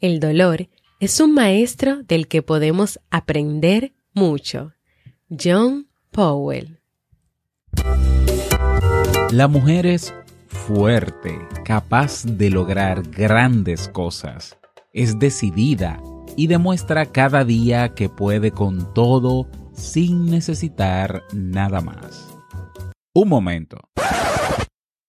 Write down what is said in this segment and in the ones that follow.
El dolor es un maestro del que podemos aprender mucho. John Powell. La mujer es fuerte, capaz de lograr grandes cosas. Es decidida y demuestra cada día que puede con todo sin necesitar nada más. Un momento.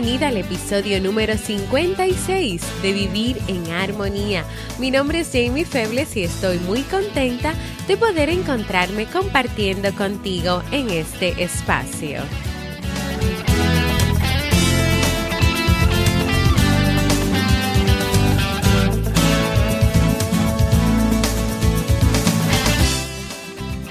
Bienvenida al episodio número 56 de Vivir en Armonía. Mi nombre es Jamie Febles y estoy muy contenta de poder encontrarme compartiendo contigo en este espacio.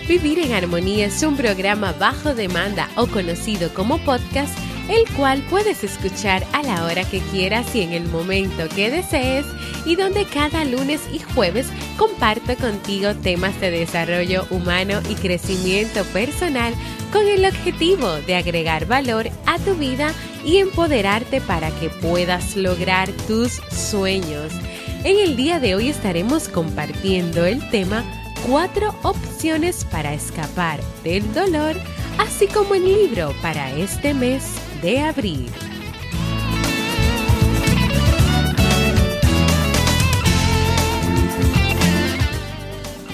Vivir en Armonía es un programa bajo demanda o conocido como podcast el cual puedes escuchar a la hora que quieras y en el momento que desees y donde cada lunes y jueves comparto contigo temas de desarrollo humano y crecimiento personal con el objetivo de agregar valor a tu vida y empoderarte para que puedas lograr tus sueños. En el día de hoy estaremos compartiendo el tema cuatro opciones para escapar del dolor, así como el libro para este mes de abril.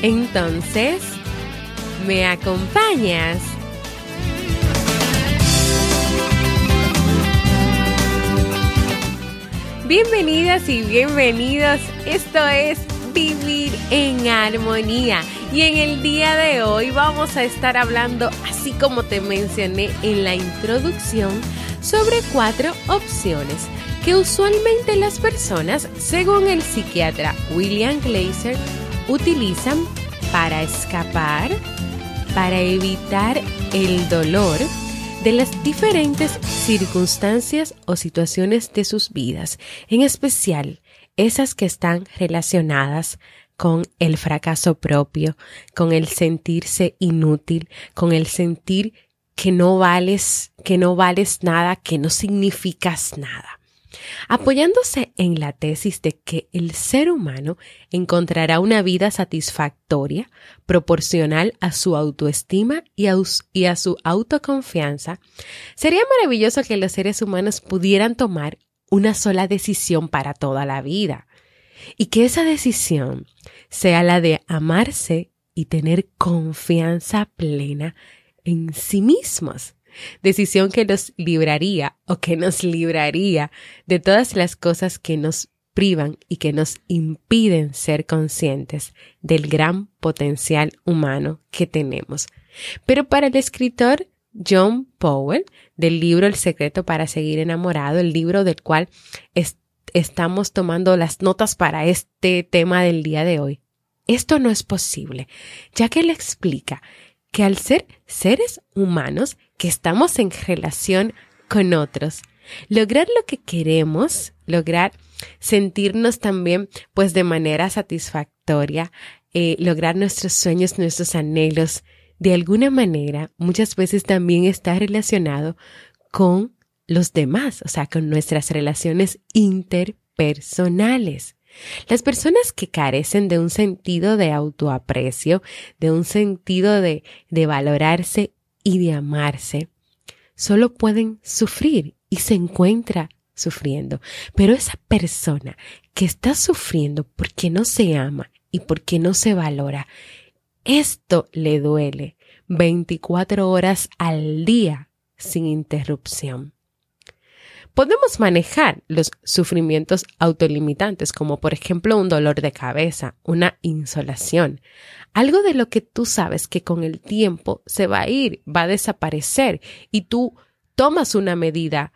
Entonces, ¿me acompañas? Bienvenidas y bienvenidos. Esto es en Armonía. Y en el día de hoy vamos a estar hablando, así como te mencioné en la introducción, sobre cuatro opciones que usualmente las personas, según el psiquiatra William Glaser, utilizan para escapar, para evitar el dolor de las diferentes circunstancias o situaciones de sus vidas, en especial esas que están relacionadas con el fracaso propio, con el sentirse inútil, con el sentir que no vales, que no vales nada, que no significas nada. Apoyándose en la tesis de que el ser humano encontrará una vida satisfactoria proporcional a su autoestima y a, y a su autoconfianza, sería maravilloso que los seres humanos pudieran tomar una sola decisión para toda la vida y que esa decisión sea la de amarse y tener confianza plena en sí mismos. Decisión que nos libraría o que nos libraría de todas las cosas que nos privan y que nos impiden ser conscientes del gran potencial humano que tenemos. Pero para el escritor John Powell, del libro El secreto para seguir enamorado, el libro del cual estamos tomando las notas para este tema del día de hoy, esto no es posible, ya que él explica que al ser seres humanos que estamos en relación con otros, lograr lo que queremos, lograr sentirnos también pues de manera satisfactoria, eh, lograr nuestros sueños, nuestros anhelos, de alguna manera muchas veces también está relacionado con los demás, o sea, con nuestras relaciones interpersonales. Las personas que carecen de un sentido de autoaprecio, de un sentido de, de valorarse y de amarse, solo pueden sufrir y se encuentra sufriendo. Pero esa persona que está sufriendo porque no se ama y porque no se valora, esto le duele 24 horas al día sin interrupción. Podemos manejar los sufrimientos autolimitantes, como por ejemplo un dolor de cabeza, una insolación, algo de lo que tú sabes que con el tiempo se va a ir, va a desaparecer y tú tomas una medida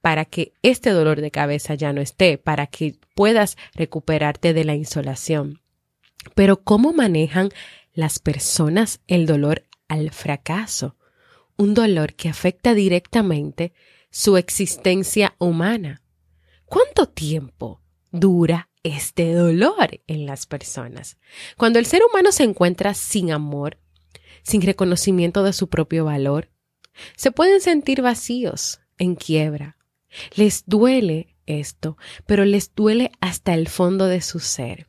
para que este dolor de cabeza ya no esté, para que puedas recuperarte de la insolación. Pero ¿cómo manejan las personas el dolor al fracaso? Un dolor que afecta directamente su existencia humana. ¿Cuánto tiempo dura este dolor en las personas? Cuando el ser humano se encuentra sin amor, sin reconocimiento de su propio valor, se pueden sentir vacíos, en quiebra. Les duele esto, pero les duele hasta el fondo de su ser.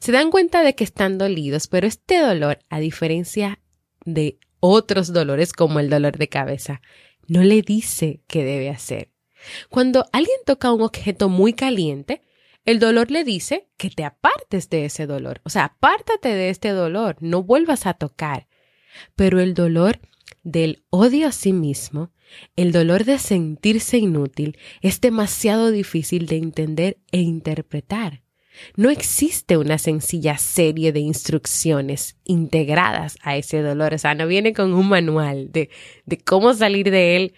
Se dan cuenta de que están dolidos, pero este dolor, a diferencia de otros dolores como el dolor de cabeza, no le dice qué debe hacer. Cuando alguien toca un objeto muy caliente, el dolor le dice que te apartes de ese dolor. O sea, apártate de este dolor, no vuelvas a tocar. Pero el dolor del odio a sí mismo, el dolor de sentirse inútil, es demasiado difícil de entender e interpretar. No existe una sencilla serie de instrucciones integradas a ese dolor. O sea, no viene con un manual de, de cómo salir de él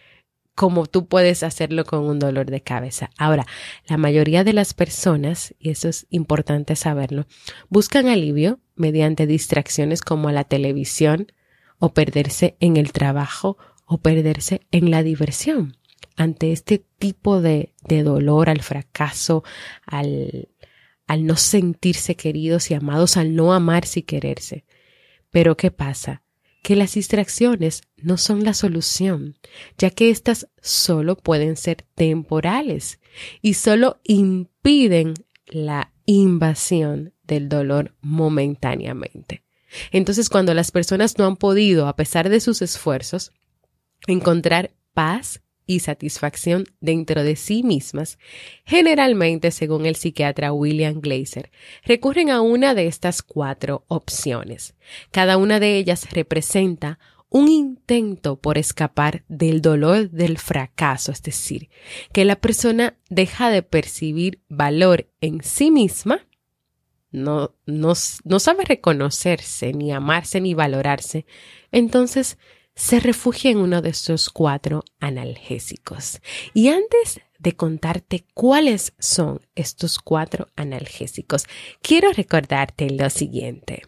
como tú puedes hacerlo con un dolor de cabeza. Ahora, la mayoría de las personas, y eso es importante saberlo, buscan alivio mediante distracciones como la televisión o perderse en el trabajo o perderse en la diversión. Ante este tipo de, de dolor, al fracaso, al, al no sentirse queridos y amados, al no amarse y quererse. Pero ¿qué pasa? Que las distracciones no son la solución, ya que éstas solo pueden ser temporales y solo impiden la invasión del dolor momentáneamente. Entonces, cuando las personas no han podido, a pesar de sus esfuerzos, encontrar paz y satisfacción dentro de sí mismas, generalmente, según el psiquiatra William Glaser, recurren a una de estas cuatro opciones. Cada una de ellas representa un intento por escapar del dolor del fracaso, es decir, que la persona deja de percibir valor en sí misma, no, no, no sabe reconocerse, ni amarse, ni valorarse, entonces se refugia en uno de estos cuatro analgésicos. Y antes de contarte cuáles son estos cuatro analgésicos, quiero recordarte lo siguiente.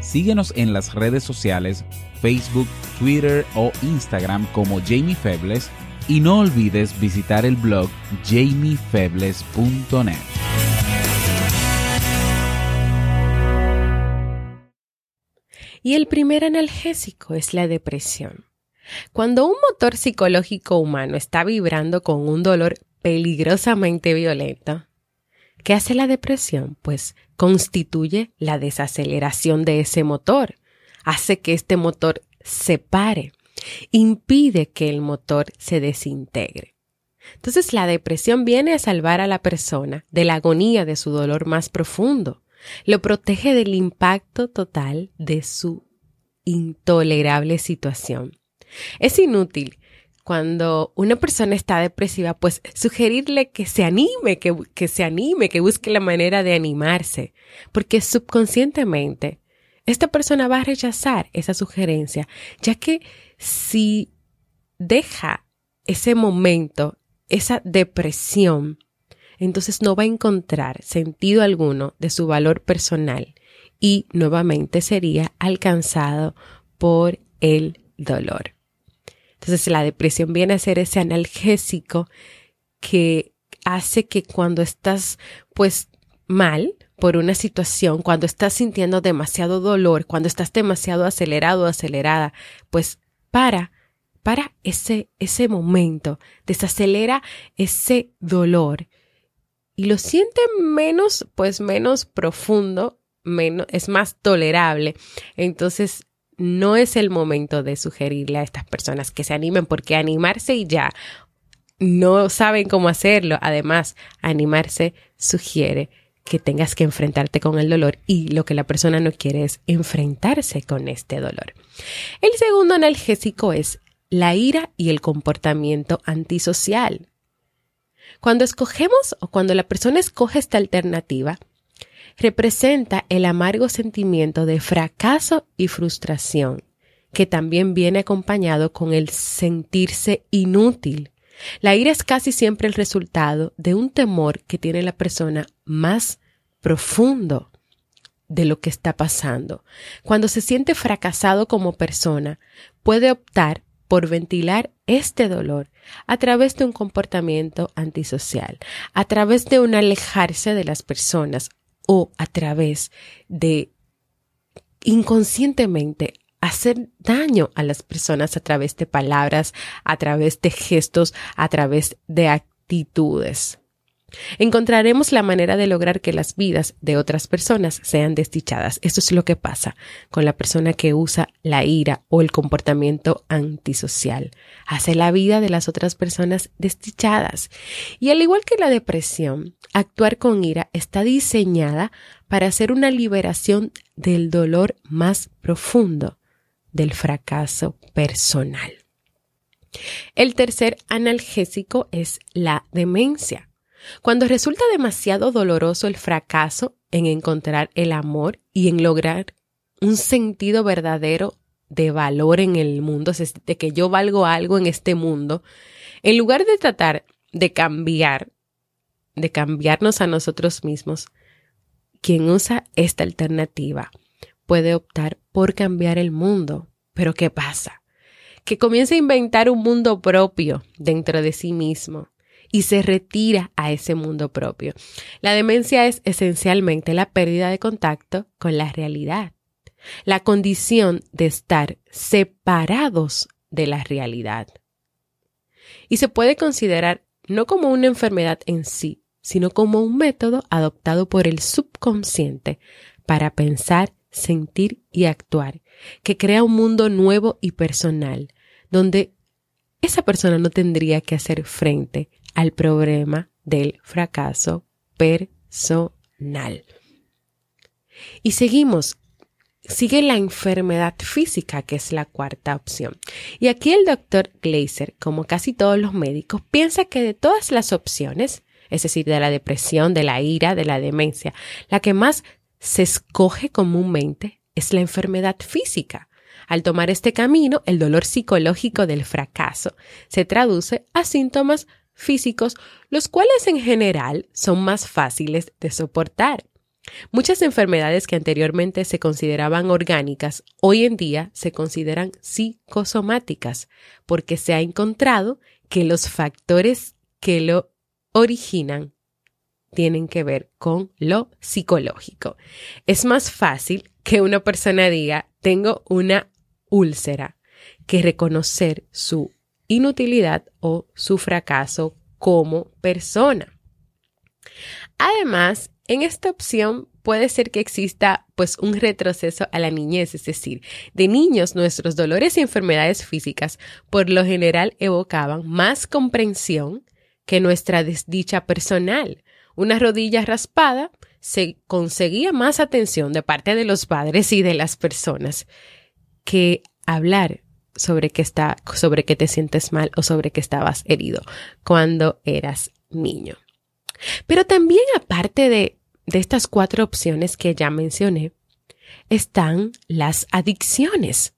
Síguenos en las redes sociales, Facebook, Twitter o Instagram como Jamie Febles y no olvides visitar el blog jamiefebles.net. Y el primer analgésico es la depresión. Cuando un motor psicológico humano está vibrando con un dolor peligrosamente violento, ¿qué hace la depresión? Pues constituye la desaceleración de ese motor, hace que este motor se pare, impide que el motor se desintegre. Entonces la depresión viene a salvar a la persona de la agonía de su dolor más profundo lo protege del impacto total de su intolerable situación. Es inútil cuando una persona está depresiva, pues sugerirle que se anime, que, que, se anime, que busque la manera de animarse, porque subconscientemente esta persona va a rechazar esa sugerencia, ya que si deja ese momento, esa depresión, entonces no va a encontrar sentido alguno de su valor personal y nuevamente sería alcanzado por el dolor. Entonces la depresión viene a ser ese analgésico que hace que cuando estás pues mal por una situación, cuando estás sintiendo demasiado dolor, cuando estás demasiado acelerado o acelerada, pues para, para ese, ese momento, desacelera ese dolor y lo siente menos, pues menos profundo, menos, es más tolerable. Entonces, no es el momento de sugerirle a estas personas que se animen, porque animarse y ya no saben cómo hacerlo. Además, animarse sugiere que tengas que enfrentarte con el dolor y lo que la persona no quiere es enfrentarse con este dolor. El segundo analgésico es la ira y el comportamiento antisocial. Cuando escogemos o cuando la persona escoge esta alternativa, representa el amargo sentimiento de fracaso y frustración, que también viene acompañado con el sentirse inútil. La ira es casi siempre el resultado de un temor que tiene la persona más profundo de lo que está pasando. Cuando se siente fracasado como persona, puede optar por ventilar este dolor a través de un comportamiento antisocial, a través de un alejarse de las personas o a través de inconscientemente hacer daño a las personas a través de palabras, a través de gestos, a través de actitudes. Encontraremos la manera de lograr que las vidas de otras personas sean desdichadas. Esto es lo que pasa con la persona que usa la ira o el comportamiento antisocial. Hace la vida de las otras personas desdichadas. Y al igual que la depresión, actuar con ira está diseñada para hacer una liberación del dolor más profundo, del fracaso personal. El tercer analgésico es la demencia. Cuando resulta demasiado doloroso el fracaso en encontrar el amor y en lograr un sentido verdadero de valor en el mundo, de que yo valgo algo en este mundo, en lugar de tratar de cambiar, de cambiarnos a nosotros mismos, quien usa esta alternativa puede optar por cambiar el mundo. Pero ¿qué pasa? Que comienza a inventar un mundo propio dentro de sí mismo y se retira a ese mundo propio. La demencia es esencialmente la pérdida de contacto con la realidad, la condición de estar separados de la realidad. Y se puede considerar no como una enfermedad en sí, sino como un método adoptado por el subconsciente para pensar, sentir y actuar, que crea un mundo nuevo y personal, donde esa persona no tendría que hacer frente al problema del fracaso personal. Y seguimos. Sigue la enfermedad física, que es la cuarta opción. Y aquí el doctor Glazer, como casi todos los médicos, piensa que de todas las opciones, es decir, de la depresión, de la ira, de la demencia, la que más se escoge comúnmente es la enfermedad física. Al tomar este camino, el dolor psicológico del fracaso se traduce a síntomas físicos, los cuales en general son más fáciles de soportar. Muchas enfermedades que anteriormente se consideraban orgánicas, hoy en día se consideran psicosomáticas, porque se ha encontrado que los factores que lo originan tienen que ver con lo psicológico. Es más fácil que una persona diga, tengo una úlcera, que reconocer su inutilidad o su fracaso como persona. Además, en esta opción puede ser que exista pues un retroceso a la niñez, es decir, de niños nuestros dolores y enfermedades físicas por lo general evocaban más comprensión que nuestra desdicha personal. Una rodilla raspada se conseguía más atención de parte de los padres y de las personas que hablar sobre que está, sobre que te sientes mal o sobre que estabas herido cuando eras niño. Pero también aparte de, de estas cuatro opciones que ya mencioné, están las adicciones.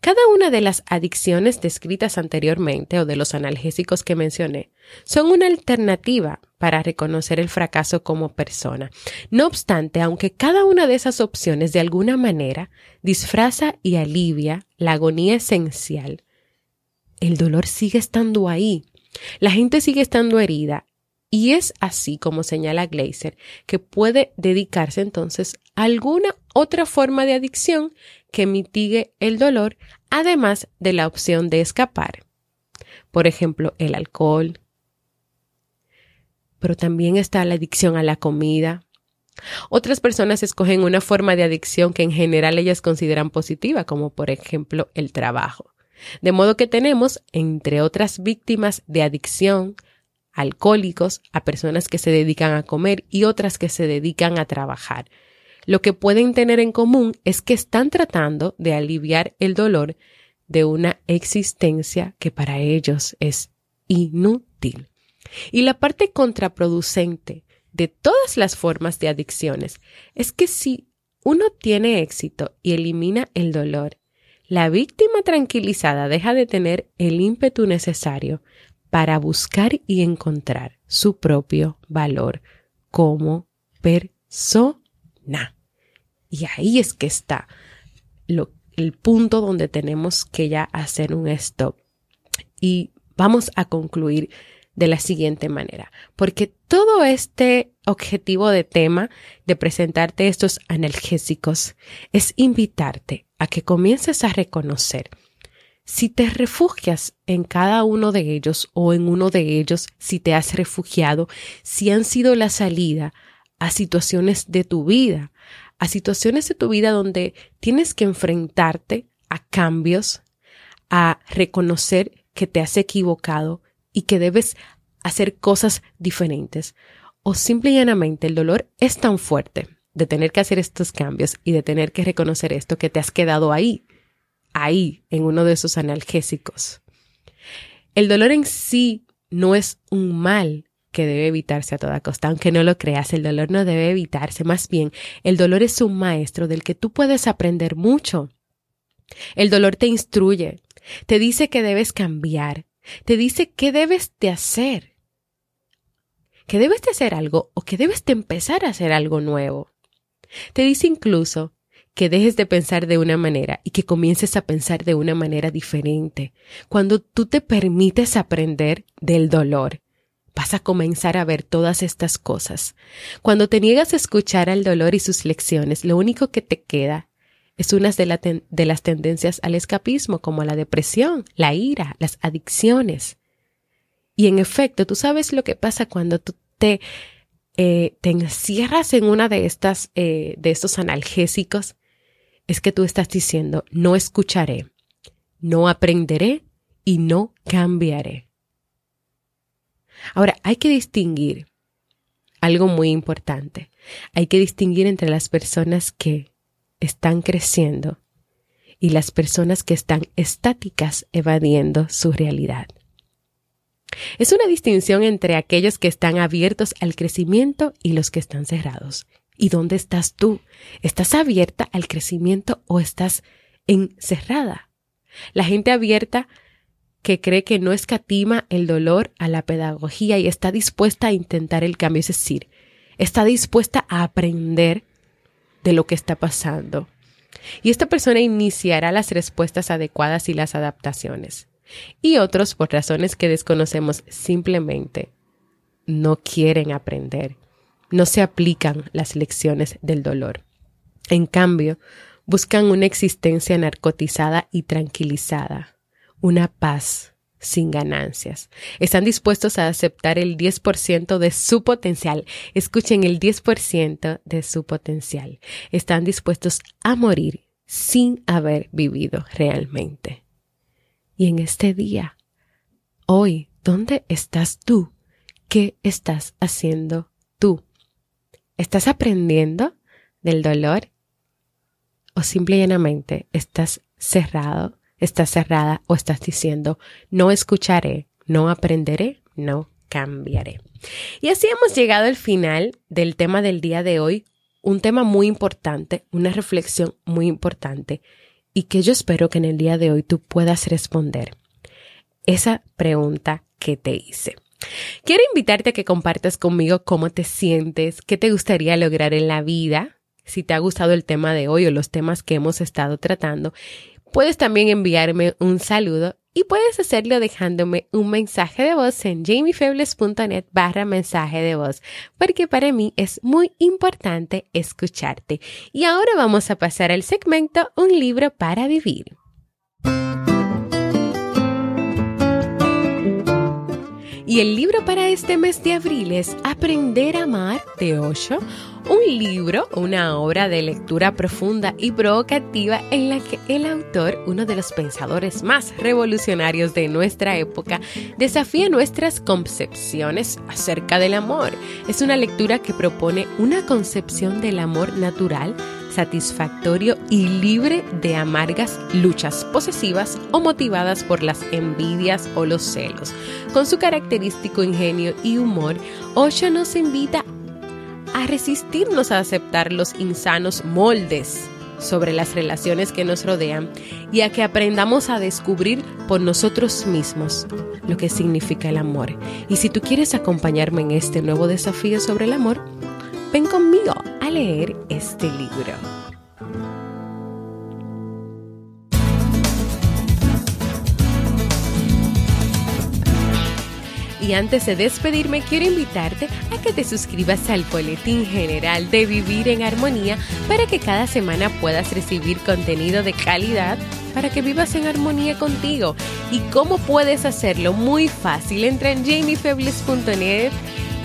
Cada una de las adicciones descritas anteriormente o de los analgésicos que mencioné son una alternativa para reconocer el fracaso como persona. No obstante, aunque cada una de esas opciones de alguna manera disfraza y alivia la agonía esencial, el dolor sigue estando ahí. La gente sigue estando herida y es así como señala Glazer que puede dedicarse entonces a alguna otra forma de adicción que mitigue el dolor, además de la opción de escapar. Por ejemplo, el alcohol. Pero también está la adicción a la comida. Otras personas escogen una forma de adicción que en general ellas consideran positiva, como por ejemplo el trabajo. De modo que tenemos, entre otras víctimas de adicción, alcohólicos, a personas que se dedican a comer y otras que se dedican a trabajar. Lo que pueden tener en común es que están tratando de aliviar el dolor de una existencia que para ellos es inútil. Y la parte contraproducente de todas las formas de adicciones es que si uno tiene éxito y elimina el dolor, la víctima tranquilizada deja de tener el ímpetu necesario para buscar y encontrar su propio valor como persona. Y ahí es que está el punto donde tenemos que ya hacer un stop. Y vamos a concluir de la siguiente manera, porque todo este objetivo de tema de presentarte estos analgésicos es invitarte a que comiences a reconocer si te refugias en cada uno de ellos o en uno de ellos, si te has refugiado, si han sido la salida a situaciones de tu vida, a situaciones de tu vida donde tienes que enfrentarte a cambios, a reconocer que te has equivocado y que debes hacer cosas diferentes. O simple y llanamente el dolor es tan fuerte de tener que hacer estos cambios y de tener que reconocer esto que te has quedado ahí, ahí, en uno de esos analgésicos. El dolor en sí no es un mal que debe evitarse a toda costa, aunque no lo creas, el dolor no debe evitarse, más bien, el dolor es un maestro del que tú puedes aprender mucho. El dolor te instruye, te dice que debes cambiar, te dice qué debes de hacer que debes de hacer algo o que debes de empezar a hacer algo nuevo. Te dice incluso que dejes de pensar de una manera y que comiences a pensar de una manera diferente. Cuando tú te permites aprender del dolor, vas a comenzar a ver todas estas cosas. Cuando te niegas a escuchar al dolor y sus lecciones, lo único que te queda es una de, las tendencias al escapismo, como la depresión, la ira, las adicciones. Y en efecto, tú sabes lo que pasa cuando tú te, eh, encierras en una de estas, eh, de estos analgésicos, es que tú estás diciendo, no escucharé, no aprenderé y no cambiaré. Ahora, hay que distinguir algo muy importante. Hay que distinguir entre las personas que están creciendo y las personas que están estáticas evadiendo su realidad. Es una distinción entre aquellos que están abiertos al crecimiento y los que están cerrados. ¿Y dónde estás tú? ¿Estás abierta al crecimiento o estás encerrada? La gente abierta que cree que no escatima el dolor a la pedagogía y está dispuesta a intentar el cambio, es decir, está dispuesta a aprender de lo que está pasando. Y esta persona iniciará las respuestas adecuadas y las adaptaciones y otros por razones que desconocemos simplemente no quieren aprender, no se aplican las lecciones del dolor. En cambio, buscan una existencia narcotizada y tranquilizada, una paz sin ganancias. Están dispuestos a aceptar el 10% de su potencial. Escuchen el 10% de su potencial. Están dispuestos a morir sin haber vivido realmente y en este día. Hoy, ¿dónde estás tú? ¿Qué estás haciendo tú? ¿Estás aprendiendo del dolor? ¿O simple y llanamente estás cerrado, estás cerrada o estás diciendo, no escucharé, no aprenderé, no cambiaré? Y así hemos llegado al final del tema del día de hoy, un tema muy importante, una reflexión muy importante y que yo espero que en el día de hoy tú puedas responder esa pregunta que te hice. Quiero invitarte a que compartas conmigo cómo te sientes, qué te gustaría lograr en la vida, si te ha gustado el tema de hoy o los temas que hemos estado tratando. Puedes también enviarme un saludo y puedes hacerlo dejándome un mensaje de voz en jamiefebles.net barra mensaje de voz, porque para mí es muy importante escucharte. Y ahora vamos a pasar al segmento Un libro para vivir. Y el libro para este mes de abril es Aprender a amar de Osho, un libro, una obra de lectura profunda y provocativa en la que el autor, uno de los pensadores más revolucionarios de nuestra época, desafía nuestras concepciones acerca del amor. Es una lectura que propone una concepción del amor natural, satisfactorio y libre de amargas luchas posesivas o motivadas por las envidias o los celos. Con su característico ingenio y humor, Osho nos invita a resistirnos a aceptar los insanos moldes sobre las relaciones que nos rodean y a que aprendamos a descubrir por nosotros mismos lo que significa el amor. Y si tú quieres acompañarme en este nuevo desafío sobre el amor, ven conmigo a leer este libro. Y antes de despedirme, quiero invitarte a que te suscribas al Boletín General de Vivir en Armonía para que cada semana puedas recibir contenido de calidad para que vivas en armonía contigo. ¿Y cómo puedes hacerlo? Muy fácil. Entra en jamiefebles.net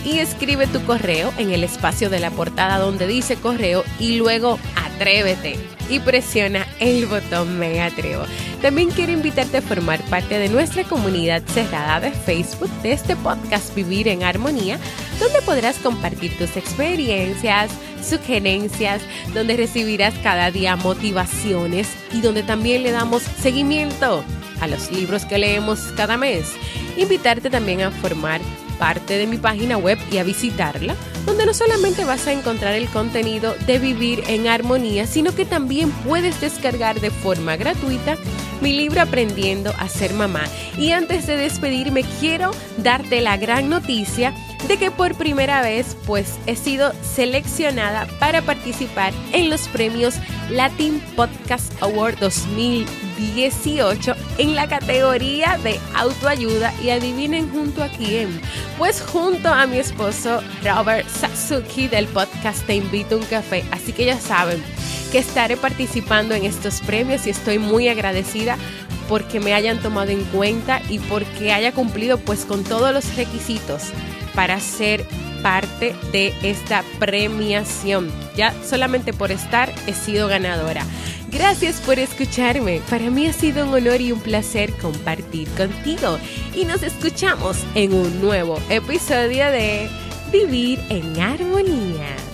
y escribe tu correo en el espacio de la portada donde dice correo y luego atrévete y presiona el botón Me Atrevo. También quiero invitarte a formar parte de nuestra comunidad cerrada de Facebook de este podcast Vivir en Armonía, donde podrás compartir tus experiencias, sugerencias, donde recibirás cada día motivaciones y donde también le damos seguimiento a los libros que leemos cada mes. Invitarte también a formar parte de mi página web y a visitarla, donde no solamente vas a encontrar el contenido de Vivir en Armonía, sino que también puedes descargar de forma gratuita mi libro Aprendiendo a ser mamá. Y antes de despedirme, quiero darte la gran noticia de que por primera vez pues he sido seleccionada para participar en los premios Latin Podcast Award 2018 en la categoría de autoayuda. Y adivinen junto a quién, pues junto a mi esposo Robert Satsuki del podcast Te invito a un café, así que ya saben que estaré participando en estos premios y estoy muy agradecida porque me hayan tomado en cuenta y porque haya cumplido pues con todos los requisitos para ser parte de esta premiación. Ya solamente por estar he sido ganadora. Gracias por escucharme. Para mí ha sido un honor y un placer compartir contigo. Y nos escuchamos en un nuevo episodio de Vivir en Armonía.